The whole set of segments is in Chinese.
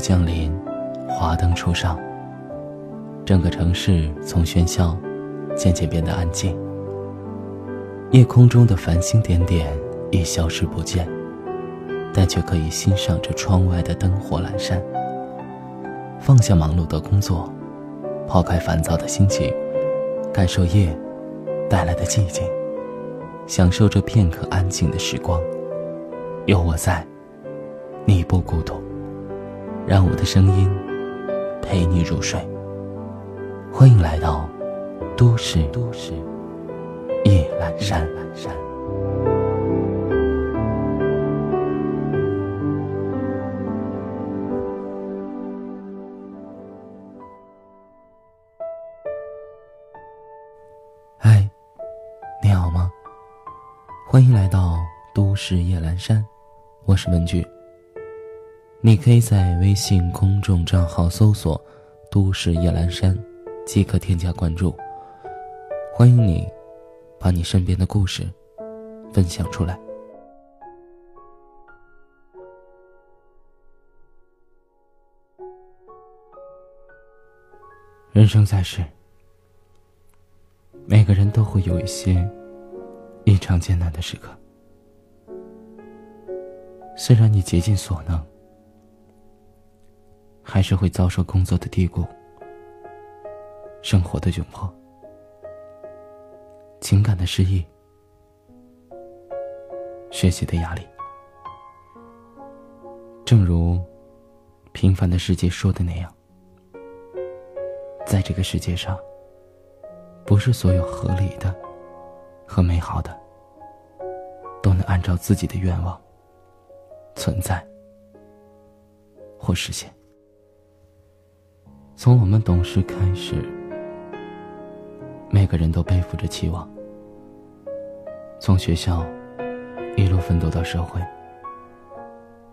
降临，华灯初上，整个城市从喧嚣渐渐变得安静。夜空中的繁星点点已消失不见，但却可以欣赏着窗外的灯火阑珊。放下忙碌的工作，抛开烦躁的心情，感受夜带来的寂静，享受这片刻安静的时光。有我在，你不孤独。让我的声音陪你入睡。欢迎来到都市都市夜阑珊。嗨，你好吗？欢迎来到都市夜阑珊，我是文具。你可以在微信公众账号搜索“都市夜阑珊”，即可添加关注。欢迎你，把你身边的故事分享出来。人生在世，每个人都会有一些异常艰难的时刻。虽然你竭尽所能。还是会遭受工作的低谷、生活的窘迫、情感的失意、学习的压力。正如《平凡的世界》说的那样，在这个世界上，不是所有合理的和美好的都能按照自己的愿望存在或实现。从我们懂事开始，每个人都背负着期望。从学校一路奋斗到社会，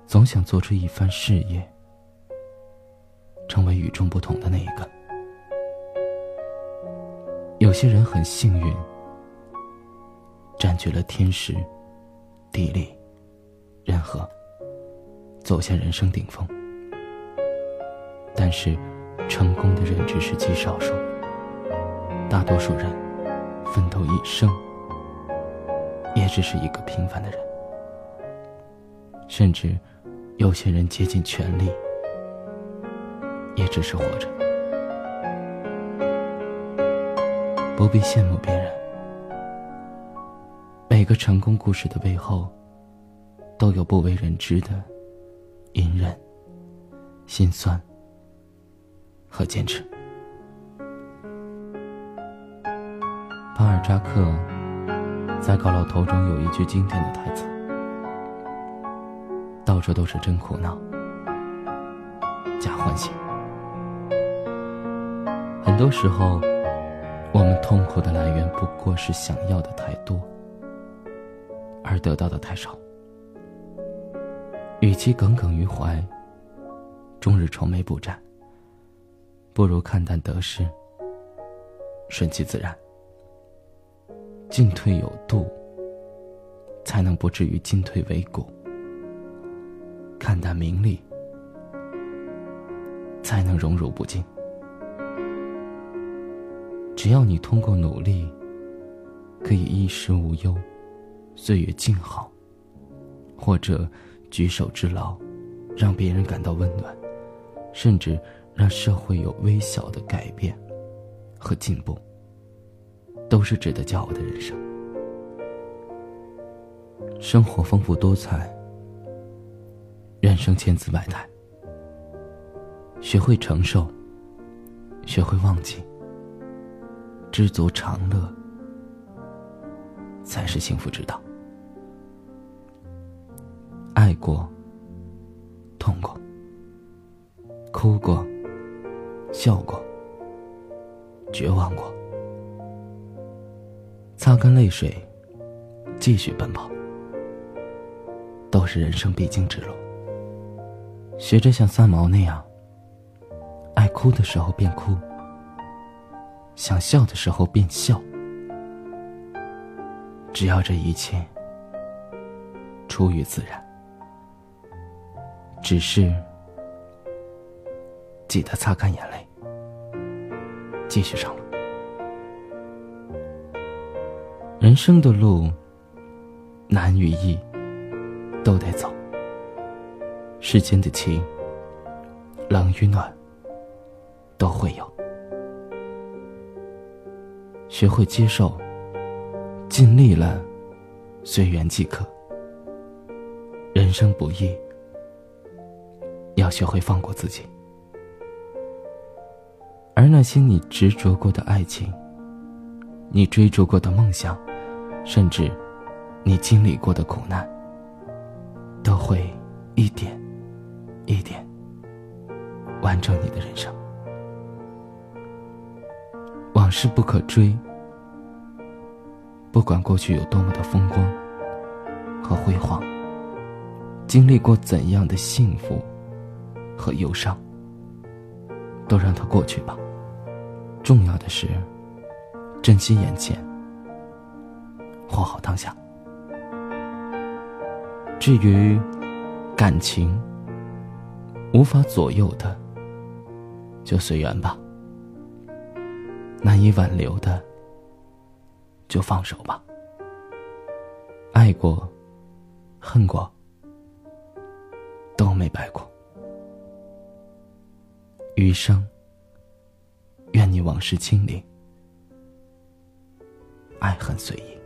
总想做出一番事业，成为与众不同的那一个。有些人很幸运，占据了天时、地利、人和，走向人生顶峰。但是。成功的人只是极少数，大多数人奋斗一生，也只是一个平凡的人。甚至有些人竭尽全力，也只是活着。不必羡慕别人，每个成功故事的背后，都有不为人知的隐忍、心酸。和坚持。巴尔扎克在《高老头》中有一句经典的台词：“到处都是真苦恼，假欢喜。”很多时候，我们痛苦的来源不过是想要的太多，而得到的太少。与其耿耿于怀，终日愁眉不展。不如看淡得失，顺其自然，进退有度，才能不至于进退维谷；看淡名利，才能荣辱不惊。只要你通过努力，可以衣食无忧，岁月静好，或者举手之劳，让别人感到温暖，甚至。让社会有微小的改变和进步，都是值得骄傲的人生。生活丰富多彩，人生千姿百态。学会承受，学会忘记，知足常乐，才是幸福之道。爱过，痛过，哭过。笑过，绝望过，擦干泪水，继续奔跑，都是人生必经之路。学着像三毛那样，爱哭的时候便哭，想笑的时候便笑，只要这一切出于自然。只是，记得擦干眼泪，继续上路。人生的路，难与易，都得走。世间的情，冷与暖，都会有。学会接受，尽力了，随缘即可。人生不易，要学会放过自己。那些你执着过的爱情，你追逐过的梦想，甚至你经历过的苦难，都会一点一点完整你的人生。往事不可追，不管过去有多么的风光和辉煌，经历过怎样的幸福和忧伤，都让它过去吧。重要的是，珍惜眼前，活好当下。至于感情，无法左右的，就随缘吧。难以挽留的，就放手吧。爱过，恨过，都没白过。余生，你往事清零，爱恨随意。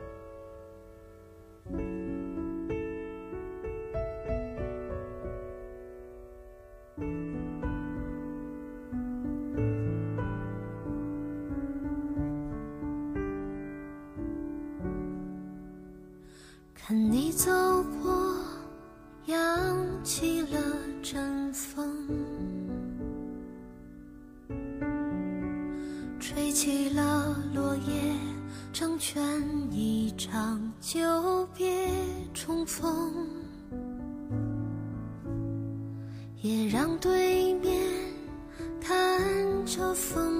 起了落叶，成全一场久别重逢，也让对面看着风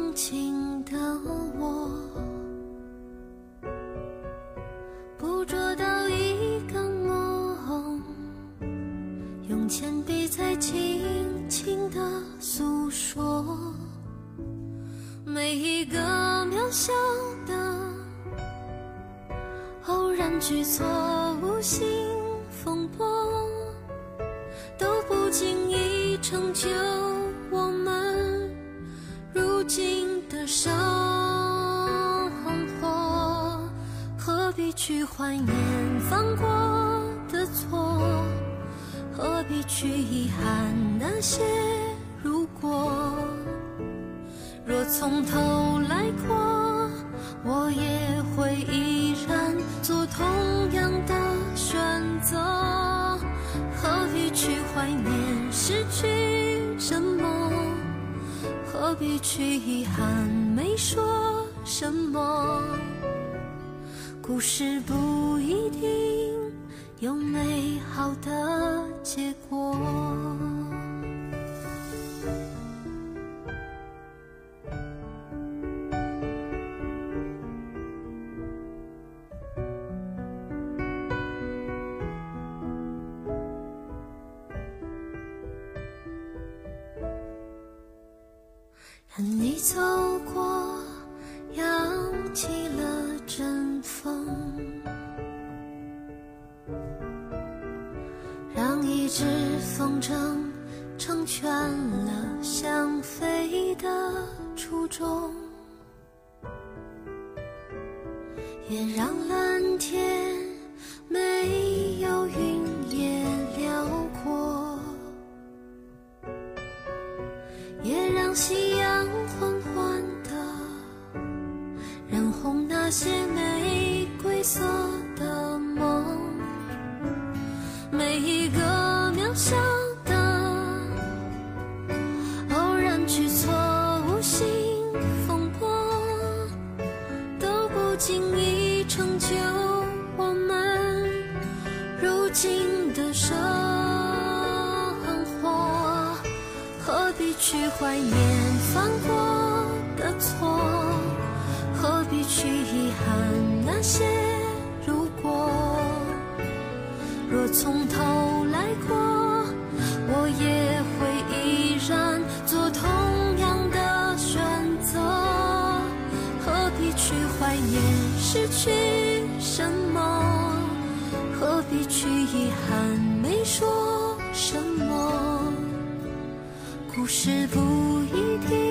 偶然举措，无心风波，都不经意成就我们如今的生活。何必去怀念犯过的错？何必去遗憾那些如果？若从头来过，我也会依同样的选择。何必去怀念失去什么？何必去遗憾没说什么？故事不一定有美好的。结果。看你走过，扬起了阵风。让一只风筝成全了想飞的初衷，也让蓝天些玫瑰色的梦，每一个渺。小的偶然举措，无心风波，都不经意成就我们如今的生活。何必去怀念犯过的错？何必去遗憾？那些如果若从头来过我也会依然做同样的选择？何必去怀念失去什么何必去遗憾？没说什么。故事不一定。